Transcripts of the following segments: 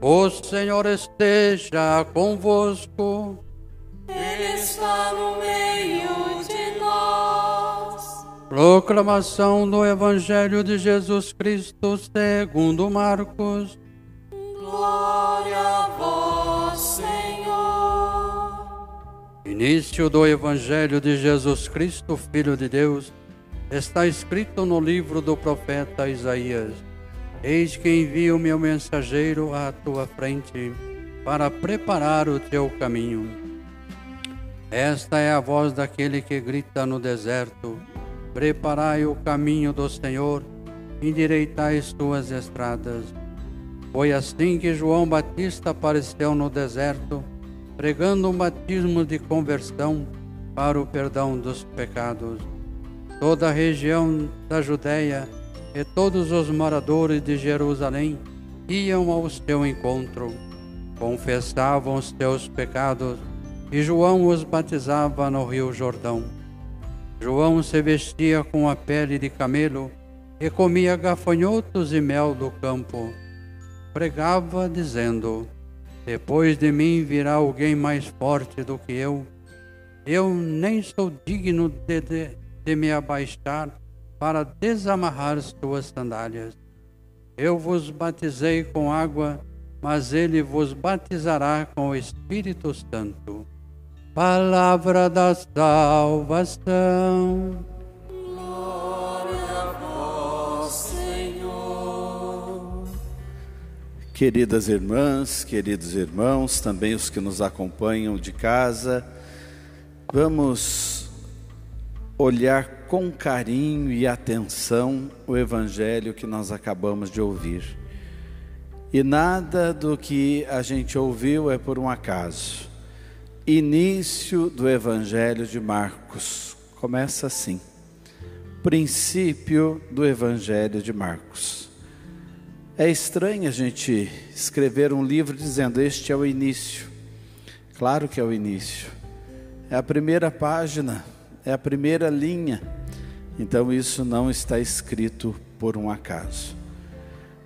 O Senhor esteja convosco. Ele está no meio de nós. Proclamação do Evangelho de Jesus Cristo segundo Marcos. Glória a vós, Senhor. Início do Evangelho de Jesus Cristo, Filho de Deus, está escrito no livro do profeta Isaías. Eis que envio meu mensageiro à tua frente para preparar o teu caminho. Esta é a voz daquele que grita no deserto: Preparai o caminho do Senhor, endireitai as tuas estradas. Foi assim que João Batista apareceu no deserto, pregando um batismo de conversão para o perdão dos pecados. Toda a região da Judéia e todos os moradores de Jerusalém iam ao seu encontro, confessavam os seus pecados e João os batizava no Rio Jordão. João se vestia com a pele de camelo e comia gafanhotos e mel do campo. Pregava, dizendo: Depois de mim virá alguém mais forte do que eu. Eu nem sou digno de, de, de me abaixar para desamarrar as tuas sandálias. Eu vos batizei com água, mas ele vos batizará com o Espírito Santo. Palavra da salvação. Glória a vós, Senhor. Queridas irmãs, queridos irmãos, também os que nos acompanham de casa, vamos olhar com carinho e atenção o evangelho que nós acabamos de ouvir. E nada do que a gente ouviu é por um acaso. Início do evangelho de Marcos começa assim. Princípio do evangelho de Marcos. É estranho a gente escrever um livro dizendo este é o início. Claro que é o início. É a primeira página, é a primeira linha. Então isso não está escrito por um acaso.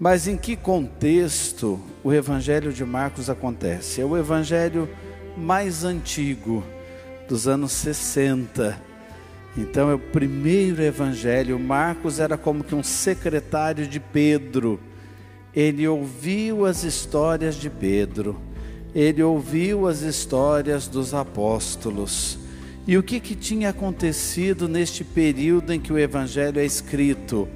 Mas em que contexto o Evangelho de Marcos acontece? É o Evangelho mais antigo, dos anos 60. Então é o primeiro Evangelho. Marcos era como que um secretário de Pedro. Ele ouviu as histórias de Pedro, ele ouviu as histórias dos apóstolos e o que, que tinha acontecido neste período em que o Evangelho é escrito?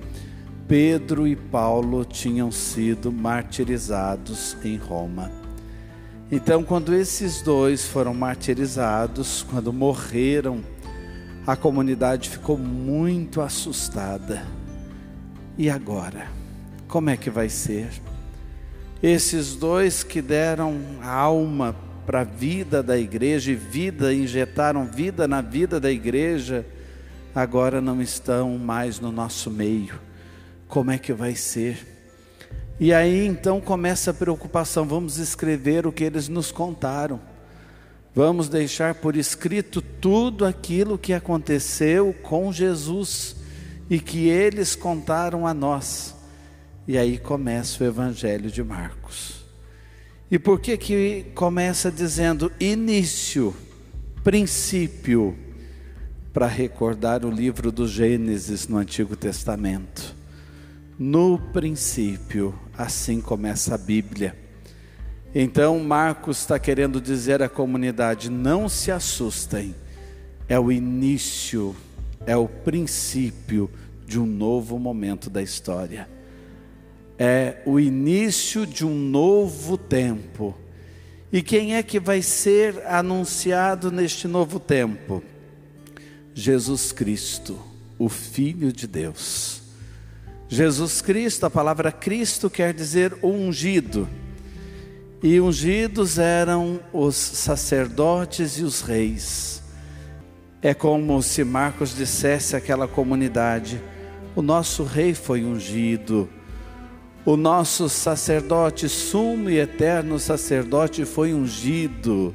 Pedro e Paulo tinham sido martirizados em Roma. Então, quando esses dois foram martirizados, quando morreram, a comunidade ficou muito assustada. E agora? Como é que vai ser? Esses dois que deram alma para a vida da igreja e vida, injetaram vida na vida da igreja, agora não estão mais no nosso meio. Como é que vai ser? E aí então começa a preocupação, vamos escrever o que eles nos contaram. Vamos deixar por escrito tudo aquilo que aconteceu com Jesus e que eles contaram a nós. E aí começa o Evangelho de Marcos. E por que que começa dizendo início, princípio, para recordar o livro do Gênesis no Antigo Testamento? No princípio, assim começa a Bíblia. Então Marcos está querendo dizer à comunidade: não se assustem, é o início, é o princípio de um novo momento da história é o início de um novo tempo. E quem é que vai ser anunciado neste novo tempo? Jesus Cristo, o Filho de Deus. Jesus Cristo, a palavra Cristo quer dizer ungido. E ungidos eram os sacerdotes e os reis. É como se Marcos dissesse àquela comunidade: o nosso rei foi ungido o nosso sacerdote, sumo e eterno sacerdote, foi ungido.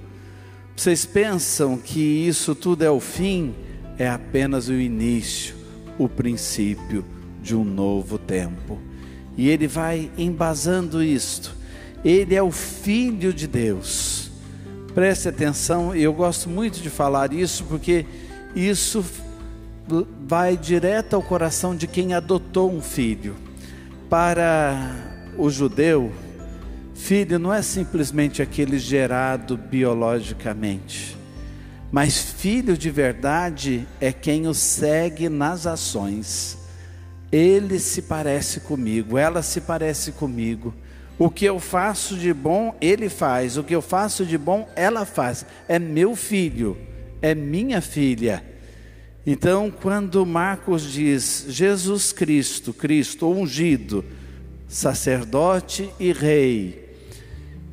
Vocês pensam que isso tudo é o fim? É apenas o início, o princípio de um novo tempo. E ele vai embasando isto. Ele é o Filho de Deus. Preste atenção, eu gosto muito de falar isso porque isso vai direto ao coração de quem adotou um filho. Para o judeu, filho não é simplesmente aquele gerado biologicamente, mas filho de verdade é quem o segue nas ações. Ele se parece comigo, ela se parece comigo. O que eu faço de bom, ele faz. O que eu faço de bom, ela faz. É meu filho, é minha filha. Então, quando Marcos diz Jesus Cristo, Cristo ungido, sacerdote e rei,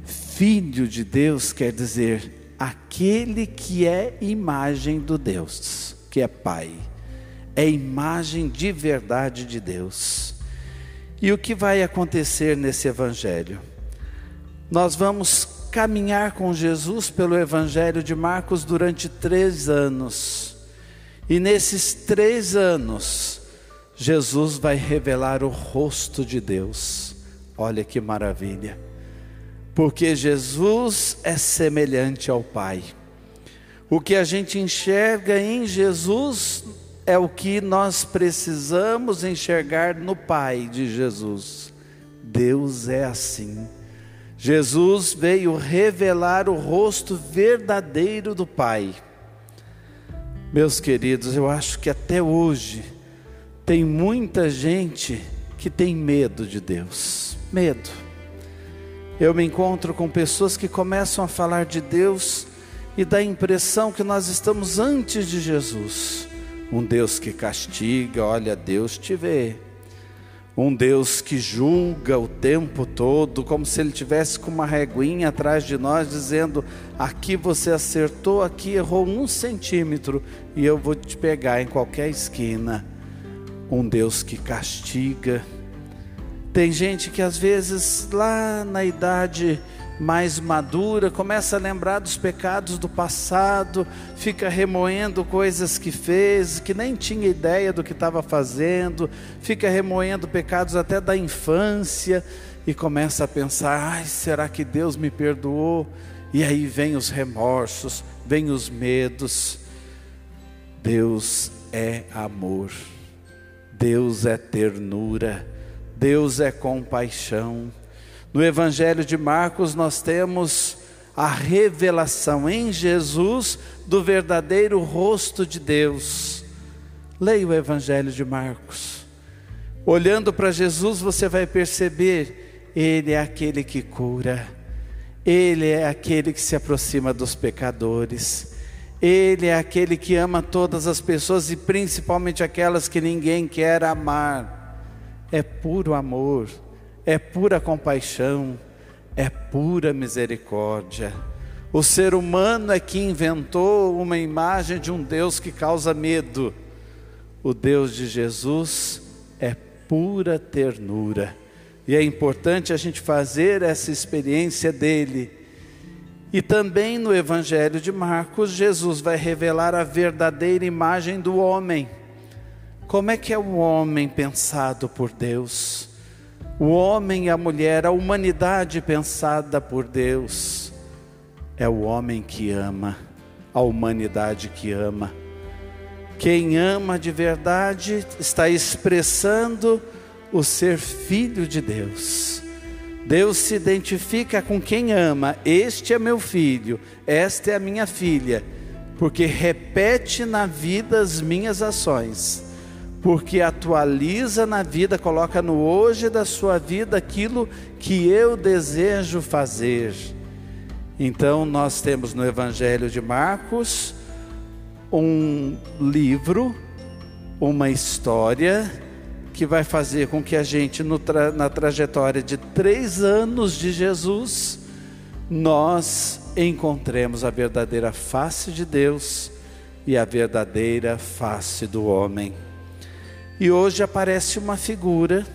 filho de Deus quer dizer aquele que é imagem do Deus, que é Pai, é imagem de verdade de Deus. E o que vai acontecer nesse Evangelho? Nós vamos caminhar com Jesus pelo Evangelho de Marcos durante três anos. E nesses três anos, Jesus vai revelar o rosto de Deus. Olha que maravilha. Porque Jesus é semelhante ao Pai. O que a gente enxerga em Jesus é o que nós precisamos enxergar no Pai de Jesus. Deus é assim. Jesus veio revelar o rosto verdadeiro do Pai. Meus queridos, eu acho que até hoje tem muita gente que tem medo de Deus. Medo. Eu me encontro com pessoas que começam a falar de Deus e dá a impressão que nós estamos antes de Jesus. Um Deus que castiga, olha, Deus te vê. Um Deus que julga o tempo todo, como se Ele tivesse com uma reguinha atrás de nós, dizendo: aqui você acertou, aqui errou um centímetro, e eu vou te pegar em qualquer esquina. Um Deus que castiga. Tem gente que às vezes, lá na idade mais madura, começa a lembrar dos pecados do passado, fica remoendo coisas que fez, que nem tinha ideia do que estava fazendo, fica remoendo pecados até da infância e começa a pensar: ai, será que Deus me perdoou? E aí vem os remorsos, vem os medos. Deus é amor, Deus é ternura, Deus é compaixão. No Evangelho de Marcos, nós temos a revelação em Jesus do verdadeiro rosto de Deus. Leia o Evangelho de Marcos. Olhando para Jesus, você vai perceber: Ele é aquele que cura, Ele é aquele que se aproxima dos pecadores, Ele é aquele que ama todas as pessoas e principalmente aquelas que ninguém quer amar. É puro amor é pura compaixão, é pura misericórdia. O ser humano é que inventou uma imagem de um Deus que causa medo. O Deus de Jesus é pura ternura. E é importante a gente fazer essa experiência dele. E também no Evangelho de Marcos, Jesus vai revelar a verdadeira imagem do homem. Como é que é o homem pensado por Deus? O homem e a mulher, a humanidade pensada por Deus, é o homem que ama, a humanidade que ama. Quem ama de verdade está expressando o ser filho de Deus. Deus se identifica com quem ama. Este é meu filho, esta é a minha filha, porque repete na vida as minhas ações porque atualiza na vida, coloca no hoje da sua vida aquilo que eu desejo fazer. Então, nós temos no Evangelho de Marcos um livro, uma história que vai fazer com que a gente, tra na trajetória de três anos de Jesus, nós encontremos a verdadeira face de Deus e a verdadeira face do homem. E hoje aparece uma figura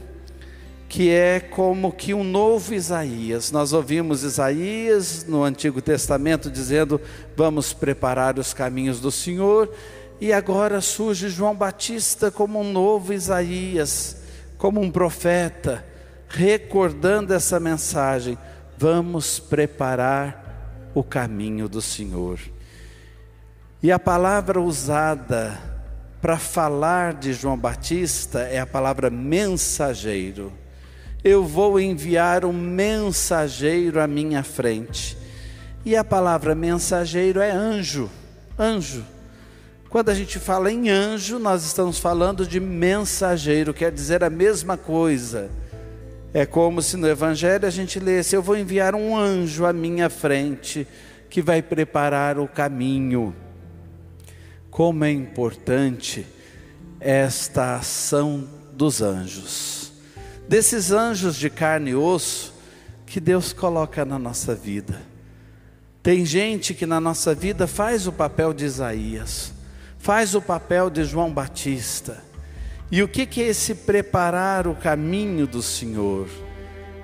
que é como que um novo Isaías. Nós ouvimos Isaías no Antigo Testamento dizendo: "Vamos preparar os caminhos do Senhor", e agora surge João Batista como um novo Isaías, como um profeta, recordando essa mensagem: vamos preparar o caminho do Senhor. E a palavra usada para falar de João Batista é a palavra mensageiro. Eu vou enviar um mensageiro à minha frente. E a palavra mensageiro é anjo, anjo. Quando a gente fala em anjo, nós estamos falando de mensageiro, quer dizer a mesma coisa. É como se no Evangelho a gente lesse: Eu vou enviar um anjo à minha frente que vai preparar o caminho como é importante esta ação dos anjos, desses anjos de carne e osso que Deus coloca na nossa vida. Tem gente que na nossa vida faz o papel de Isaías, faz o papel de João Batista. E o que, que é esse preparar o caminho do Senhor?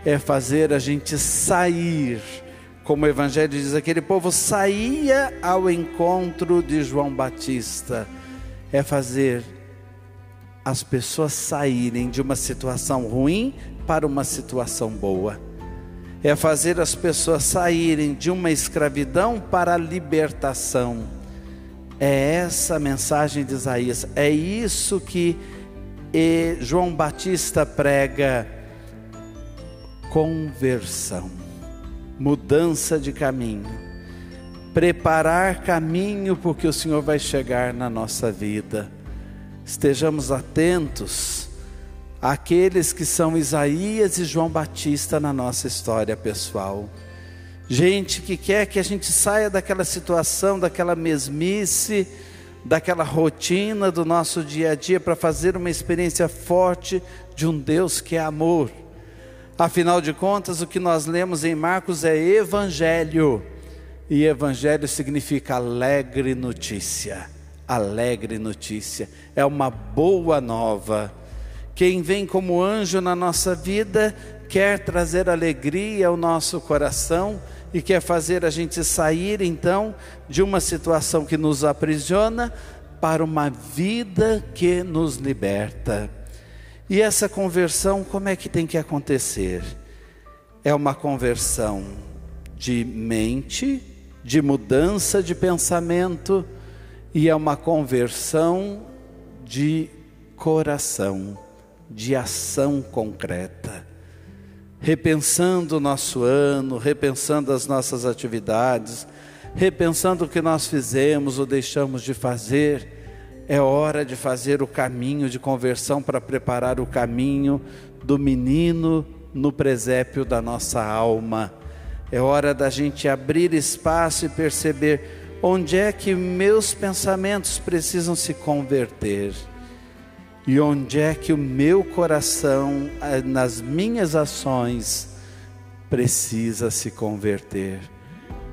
É fazer a gente sair como o Evangelho diz, aquele povo saía ao encontro de João Batista. É fazer as pessoas saírem de uma situação ruim para uma situação boa. É fazer as pessoas saírem de uma escravidão para a libertação. É essa a mensagem de Isaías. É isso que João Batista prega: conversão mudança de caminho, preparar caminho porque o Senhor vai chegar na nossa vida. Estejamos atentos àqueles que são Isaías e João Batista na nossa história pessoal. Gente que quer que a gente saia daquela situação, daquela mesmice, daquela rotina do nosso dia a dia para fazer uma experiência forte de um Deus que é amor Afinal de contas, o que nós lemos em Marcos é evangelho. E evangelho significa alegre notícia. Alegre notícia. É uma boa nova. Quem vem como anjo na nossa vida quer trazer alegria ao nosso coração e quer fazer a gente sair então de uma situação que nos aprisiona para uma vida que nos liberta. E essa conversão, como é que tem que acontecer? É uma conversão de mente, de mudança de pensamento, e é uma conversão de coração, de ação concreta. Repensando o nosso ano, repensando as nossas atividades, repensando o que nós fizemos ou deixamos de fazer é hora de fazer o caminho de conversão para preparar o caminho do menino no presépio da nossa alma. É hora da gente abrir espaço e perceber onde é que meus pensamentos precisam se converter e onde é que o meu coração, nas minhas ações, precisa se converter.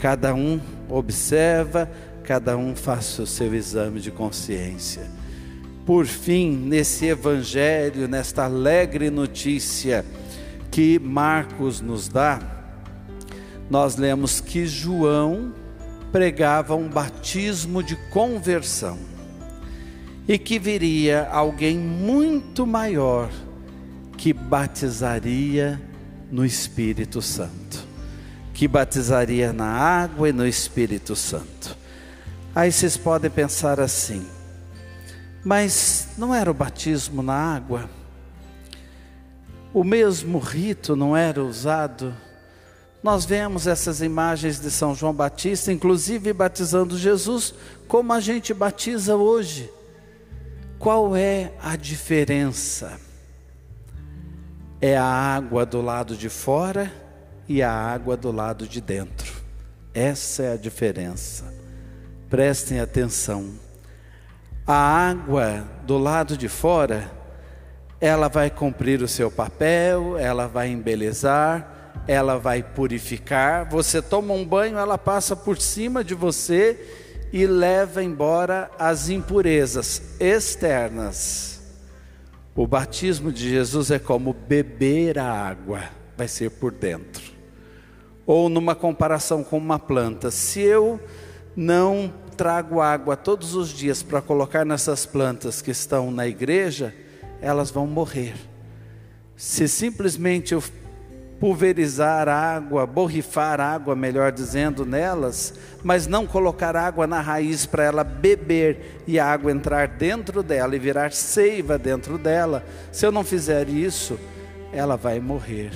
Cada um observa, cada um faça o seu exame de consciência. Por fim, nesse evangelho, nesta alegre notícia que Marcos nos dá, nós lemos que João pregava um batismo de conversão e que viria alguém muito maior que batizaria no Espírito Santo, que batizaria na água e no Espírito Santo. Aí vocês podem pensar assim, mas não era o batismo na água? O mesmo rito não era usado? Nós vemos essas imagens de São João Batista, inclusive batizando Jesus, como a gente batiza hoje. Qual é a diferença? É a água do lado de fora e a água do lado de dentro. Essa é a diferença. Prestem atenção. A água do lado de fora, ela vai cumprir o seu papel, ela vai embelezar, ela vai purificar. Você toma um banho, ela passa por cima de você e leva embora as impurezas externas. O batismo de Jesus é como beber a água, vai ser por dentro. Ou numa comparação com uma planta, se eu não trago água todos os dias para colocar nessas plantas que estão na igreja, elas vão morrer. Se simplesmente eu pulverizar água, borrifar água, melhor dizendo, nelas, mas não colocar água na raiz para ela beber e a água entrar dentro dela e virar seiva dentro dela. Se eu não fizer isso, ela vai morrer.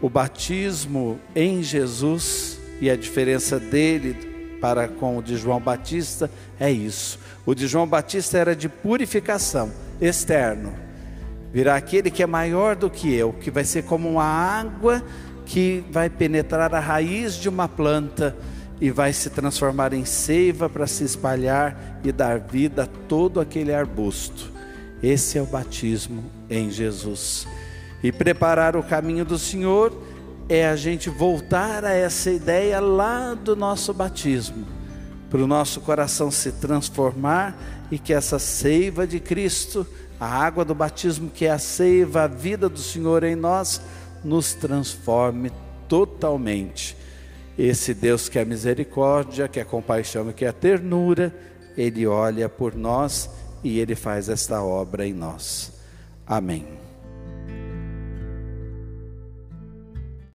O batismo em Jesus e a diferença dele para com o de João Batista é isso. O de João Batista era de purificação externo virá aquele que é maior do que eu, que vai ser como uma água que vai penetrar a raiz de uma planta e vai se transformar em seiva para se espalhar e dar vida a todo aquele arbusto. Esse é o batismo em Jesus. E preparar o caminho do Senhor é a gente voltar a essa ideia lá do nosso batismo, para o nosso coração se transformar e que essa seiva de Cristo a água do batismo, que é a seiva, a vida do Senhor em nós, nos transforme totalmente. Esse Deus que é misericórdia, que é compaixão e que é ternura, Ele olha por nós e Ele faz esta obra em nós. Amém.